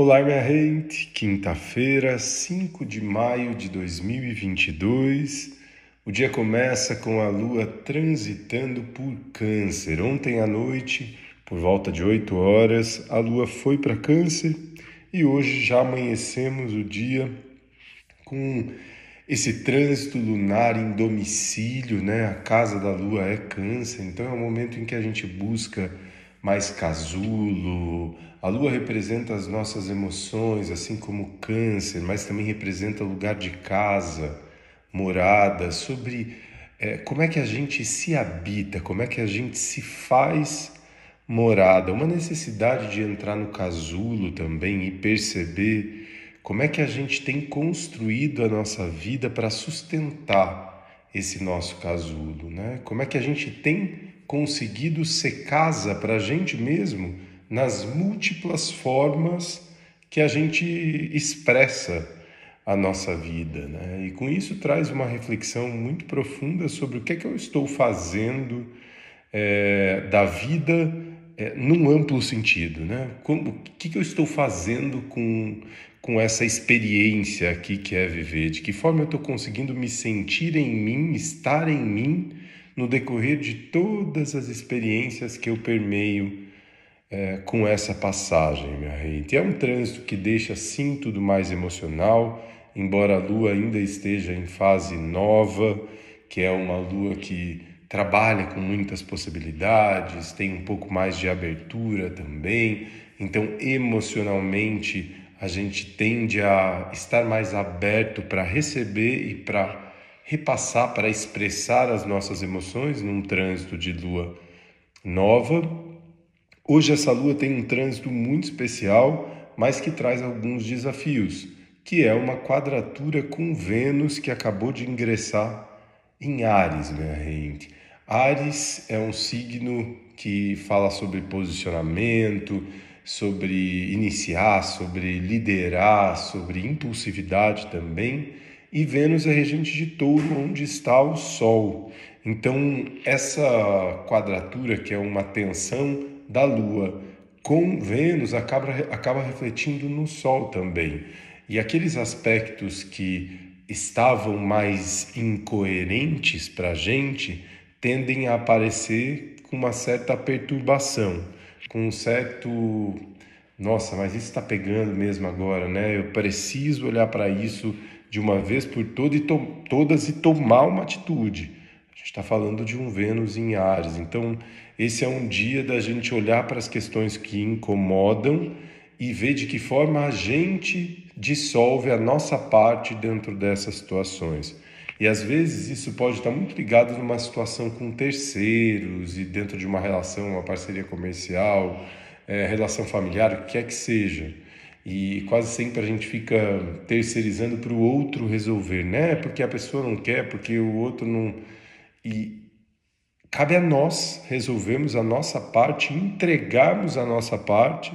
Olá, minha gente! Quinta-feira, 5 de maio de 2022. O dia começa com a lua transitando por Câncer. Ontem à noite, por volta de 8 horas, a lua foi para Câncer e hoje já amanhecemos o dia com esse trânsito lunar em domicílio, né? A casa da lua é Câncer, então é o momento em que a gente busca mais casulo. A lua representa as nossas emoções, assim como o câncer, mas também representa o lugar de casa, morada, sobre é, como é que a gente se habita, como é que a gente se faz morada, uma necessidade de entrar no casulo também e perceber como é que a gente tem construído a nossa vida para sustentar esse nosso casulo, né? Como é que a gente tem conseguido ser casa para a gente mesmo nas múltiplas formas que a gente expressa a nossa vida. Né? E com isso traz uma reflexão muito profunda sobre o que é que eu estou fazendo é, da vida é, num amplo sentido. Né? Como, o que, que eu estou fazendo com, com essa experiência aqui que é viver? De que forma eu estou conseguindo me sentir em mim, estar em mim no decorrer de todas as experiências que eu permeio é, com essa passagem, minha gente. É um trânsito que deixa sim tudo mais emocional, embora a lua ainda esteja em fase nova, que é uma lua que trabalha com muitas possibilidades, tem um pouco mais de abertura também. Então, emocionalmente, a gente tende a estar mais aberto para receber e para repassar, para expressar as nossas emoções num trânsito de lua nova. Hoje essa lua tem um trânsito muito especial, mas que traz alguns desafios, que é uma quadratura com Vênus que acabou de ingressar em Ares, minha gente. Ares é um signo que fala sobre posicionamento, sobre iniciar, sobre liderar, sobre impulsividade também e Vênus é regente de touro, onde está o Sol. Então, essa quadratura, que é uma tensão da Lua com Vênus, acaba, acaba refletindo no Sol também. E aqueles aspectos que estavam mais incoerentes para a gente tendem a aparecer com uma certa perturbação, com um certo. Nossa, mas isso está pegando mesmo agora, né? Eu preciso olhar para isso de uma vez por toda e todas e tomar uma atitude. A gente está falando de um Vênus em Ares. Então, esse é um dia da gente olhar para as questões que incomodam e ver de que forma a gente dissolve a nossa parte dentro dessas situações. E às vezes isso pode estar muito ligado numa situação com terceiros e dentro de uma relação, uma parceria comercial, é, relação familiar, o que quer que seja. E quase sempre a gente fica terceirizando para o outro resolver, né? Porque a pessoa não quer, porque o outro não. E cabe a nós resolvermos a nossa parte, entregarmos a nossa parte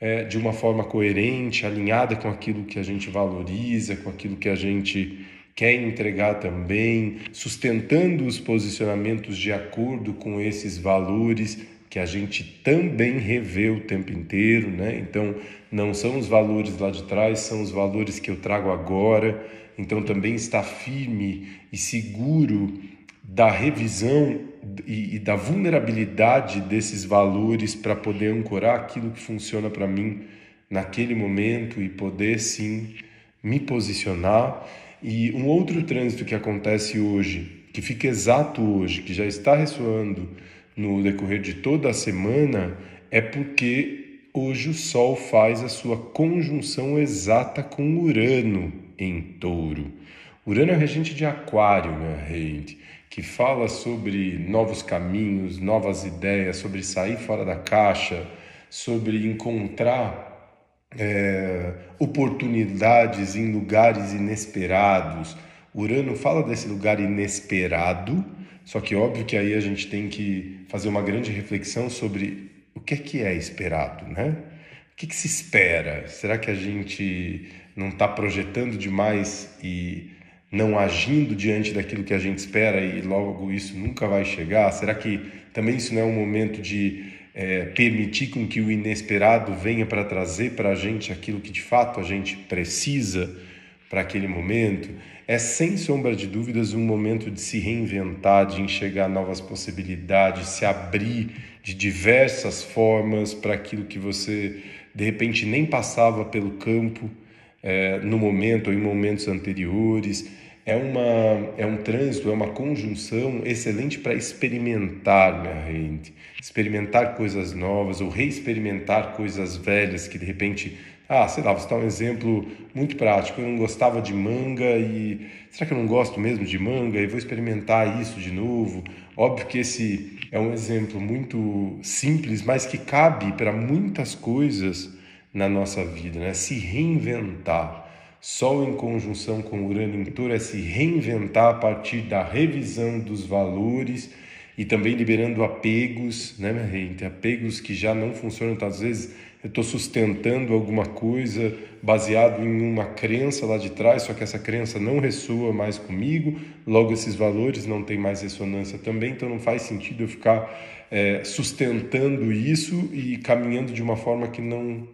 é, de uma forma coerente, alinhada com aquilo que a gente valoriza, com aquilo que a gente quer entregar também, sustentando os posicionamentos de acordo com esses valores que a gente também revê o tempo inteiro, né? Então, não são os valores lá de trás, são os valores que eu trago agora. Então, também está firme e seguro da revisão e, e da vulnerabilidade desses valores para poder ancorar aquilo que funciona para mim naquele momento e poder sim me posicionar. E um outro trânsito que acontece hoje, que fica exato hoje, que já está ressoando no decorrer de toda a semana é porque hoje o Sol faz a sua conjunção exata com Urano em Touro. Urano é regente de Aquário, minha gente, que fala sobre novos caminhos, novas ideias, sobre sair fora da caixa, sobre encontrar é, oportunidades em lugares inesperados. Urano fala desse lugar inesperado só que óbvio que aí a gente tem que fazer uma grande reflexão sobre o que é que é esperado, né? O que, que se espera? Será que a gente não está projetando demais e não agindo diante daquilo que a gente espera e logo isso nunca vai chegar? Será que também isso não é um momento de é, permitir com que o inesperado venha para trazer para a gente aquilo que de fato a gente precisa para aquele momento. É sem sombra de dúvidas um momento de se reinventar, de enxergar novas possibilidades, se abrir de diversas formas para aquilo que você de repente nem passava pelo campo é, no momento ou em momentos anteriores é, uma, é um trânsito, é uma conjunção excelente para experimentar, minha gente. Experimentar coisas novas ou reexperimentar coisas velhas que de repente. Ah, sei lá, vou dar um exemplo muito prático. Eu não gostava de manga e. Será que eu não gosto mesmo de manga? E vou experimentar isso de novo. Óbvio que esse é um exemplo muito simples, mas que cabe para muitas coisas na nossa vida, né? Se reinventar. Sol em conjunção com Urano em Touro é se reinventar a partir da revisão dos valores e também liberando apegos, né, minha gente? Apegos que já não funcionam. Então, às vezes eu estou sustentando alguma coisa baseado em uma crença lá de trás, só que essa crença não ressoa mais comigo, logo esses valores não têm mais ressonância também, então não faz sentido eu ficar é, sustentando isso e caminhando de uma forma que não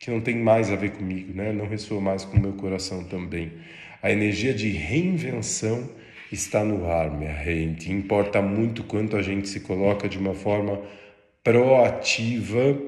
que não tem mais a ver comigo, né? não ressoa mais com o meu coração também. A energia de reinvenção está no ar, minha gente. Importa muito quanto a gente se coloca de uma forma proativa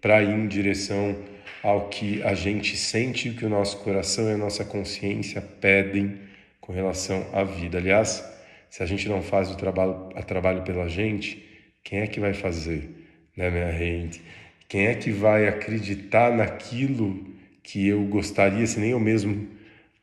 para ir em direção ao que a gente sente, o que o nosso coração e a nossa consciência pedem com relação à vida. Aliás, se a gente não faz o trabalho, a trabalho pela gente, quem é que vai fazer, né, minha gente? Quem é que vai acreditar naquilo que eu gostaria, se nem eu mesmo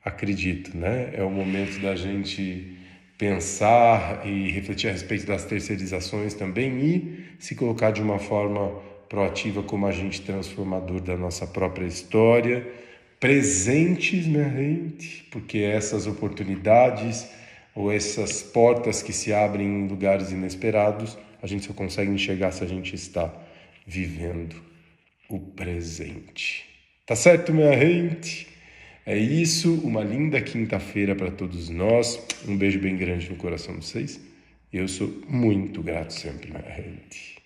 acredito, né? É o momento da gente pensar e refletir a respeito das terceirizações também e se colocar de uma forma proativa como agente transformador da nossa própria história, presentes, minha gente, porque essas oportunidades ou essas portas que se abrem em lugares inesperados, a gente só consegue enxergar se a gente está vivendo o presente. Tá certo, minha gente? É isso, uma linda quinta-feira para todos nós. Um beijo bem grande no coração de vocês. Eu sou muito grato sempre, minha gente.